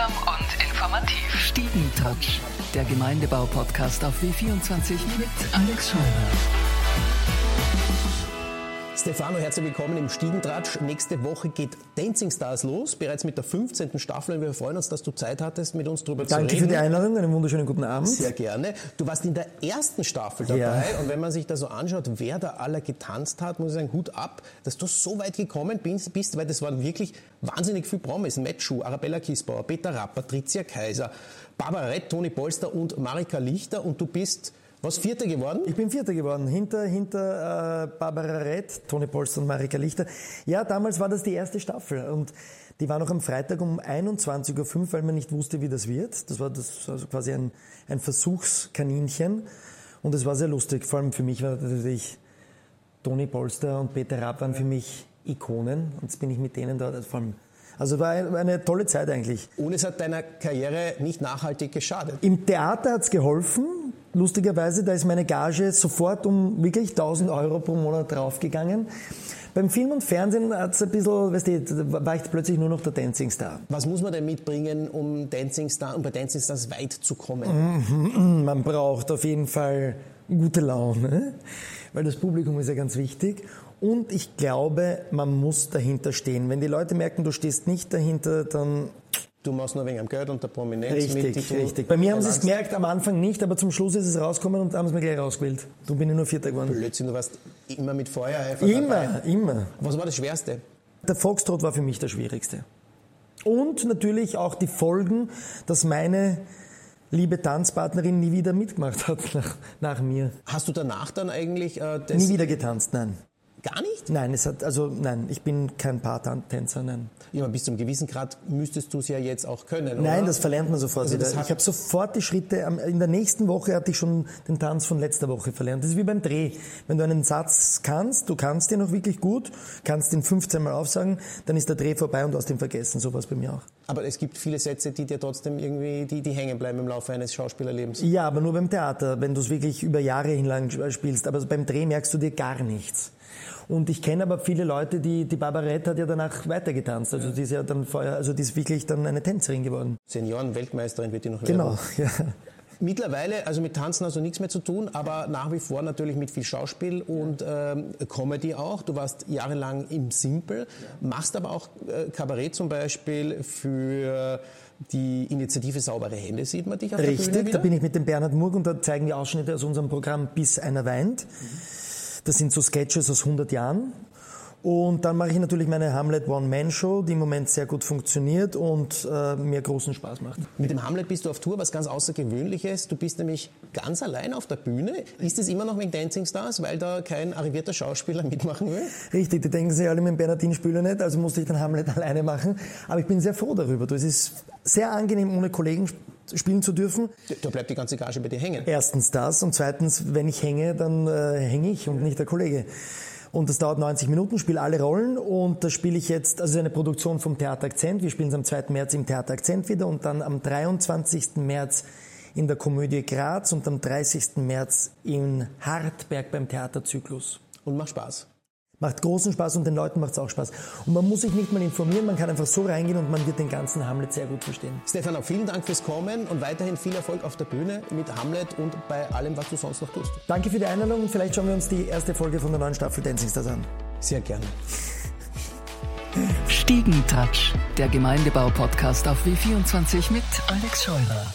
Unterhaltsam und informativ. Stiegentouch, der Gemeindebau-Podcast auf W24 mit Alex Scheuer. Stefano, herzlich willkommen im Stiegentratsch. Nächste Woche geht Dancing Stars los, bereits mit der 15. Staffel. Und wir freuen uns, dass du Zeit hattest, mit uns darüber Danke zu reden. Danke für die Einladung, einen wunderschönen guten Abend. Sehr gerne. Du warst in der ersten Staffel dabei ja. und wenn man sich da so anschaut, wer da alle getanzt hat, muss ich sagen, Hut ab, dass du so weit gekommen bist, weil das waren wirklich wahnsinnig viele Promis. Matt Schuh, Arabella Kiesbauer, Peter Rapp, Patricia Kaiser, Barbara Rett, Toni Polster und Marika Lichter und du bist was, Vierter geworden? Ich bin Vierter geworden, hinter, hinter äh, Barbara Rett, Toni Polster und Marika Lichter. Ja, damals war das die erste Staffel und die war noch am Freitag um 21.05 Uhr, weil man nicht wusste, wie das wird. Das war das also quasi ein, ein Versuchskaninchen und es war sehr lustig. Vor allem für mich war natürlich Toni Polster und Peter Rapp waren für mich Ikonen und jetzt bin ich mit denen da, vor allem also war eine tolle Zeit eigentlich. Und es hat deiner Karriere nicht nachhaltig geschadet. Im Theater hat es geholfen. Lustigerweise, da ist meine Gage sofort um wirklich 1000 Euro pro Monat draufgegangen. Beim Film und Fernsehen hat es ein bisschen, weißt du, war ich plötzlich nur noch der Dancing Star. Was muss man denn mitbringen, um Dancing Star, um bei Dancing Stars weit zu kommen? Mhm, man braucht auf jeden Fall gute Laune, weil das Publikum ist ja ganz wichtig. Und ich glaube, man muss dahinter stehen. Wenn die Leute merken, du stehst nicht dahinter, dann Du machst nur wegen am Geld und der Prominenz. Richtig, richtig. Bei mir haben sie es gemerkt, am Anfang nicht, aber zum Schluss ist es rausgekommen und haben es mir gleich rausgewählt. Du bin ich nur Vierter geworden. Blödsinn, du warst immer mit Feuereifer Immer, dabei. immer. Was war das Schwerste? Der Foxtrot war für mich der schwierigste. Und natürlich auch die Folgen, dass meine liebe Tanzpartnerin nie wieder mitgemacht hat nach, nach mir. Hast du danach dann eigentlich... Äh, nie wieder getanzt, nein. Gar nicht? Nein, es hat, also nein, ich bin kein Paartänzer, nein. Ja, aber bis zum gewissen Grad müsstest du es ja jetzt auch können, oder? Nein, das verlernt man sofort also wieder. Ich habe sofort die Schritte, in der nächsten Woche hatte ich schon den Tanz von letzter Woche verlernt. Das ist wie beim Dreh. Wenn du einen Satz kannst, du kannst den noch wirklich gut, kannst den 15 Mal aufsagen, dann ist der Dreh vorbei und du hast ihn vergessen. So war bei mir auch. Aber es gibt viele Sätze, die dir trotzdem irgendwie, die, die hängen bleiben im Laufe eines Schauspielerlebens. Ja, aber nur beim Theater, wenn du es wirklich über Jahre hinlang spielst. Aber beim Dreh merkst du dir gar nichts. Und ich kenne aber viele Leute, die, die Barbarette hat ja danach weitergetanzt. Also die ist ja dann vorher, also die ist wirklich dann eine Tänzerin geworden. Senioren-Weltmeisterin wird die noch Genau, werden. ja. Mittlerweile, also mit Tanzen also nichts mehr zu tun, aber nach wie vor natürlich mit viel Schauspiel und ähm, Comedy auch. Du warst jahrelang im Simple, machst aber auch äh, Kabarett zum Beispiel für die Initiative Saubere Hände sieht man dich auf Richtig, der Bühne da bin ich mit dem Bernhard Murg und da zeigen wir Ausschnitte aus unserem Programm Bis einer weint. Mhm. Das sind so Sketches aus 100 Jahren. Und dann mache ich natürlich meine Hamlet One-Man-Show, die im Moment sehr gut funktioniert und äh, mir großen Spaß macht. Mit dem Hamlet bist du auf Tour, was ganz Außergewöhnliches. Du bist nämlich ganz allein auf der Bühne. Ist es immer noch wegen Dancing Stars, weil da kein arrivierter Schauspieler mitmachen will? Richtig, die denken sich alle mit dem Bernardin Spüler nicht, also musste ich den Hamlet alleine machen. Aber ich bin sehr froh darüber. Es ist sehr angenehm, ohne Kollegen spielen zu dürfen. Da bleibt die ganze Gage bei dir hängen. Erstens das und zweitens, wenn ich hänge, dann äh, hänge ich und nicht der Kollege. Und das dauert 90 Minuten, spiele alle Rollen und das spiele ich jetzt, also eine Produktion vom Theater Akzent. Wir spielen es am 2. März im Theater Akzent wieder und dann am 23. März in der Komödie Graz und am 30. März in Hartberg beim Theaterzyklus. Und macht Spaß. Macht großen Spaß und den Leuten macht es auch Spaß. Und man muss sich nicht mal informieren, man kann einfach so reingehen und man wird den ganzen Hamlet sehr gut verstehen. Stefano, vielen Dank fürs Kommen und weiterhin viel Erfolg auf der Bühne mit Hamlet und bei allem, was du sonst noch tust. Danke für die Einladung und vielleicht schauen wir uns die erste Folge von der neuen Staffel Dancing Stars an. Sehr gerne. Stiegentouch, der Gemeindebau-Podcast auf W24 mit Alex Scheurer.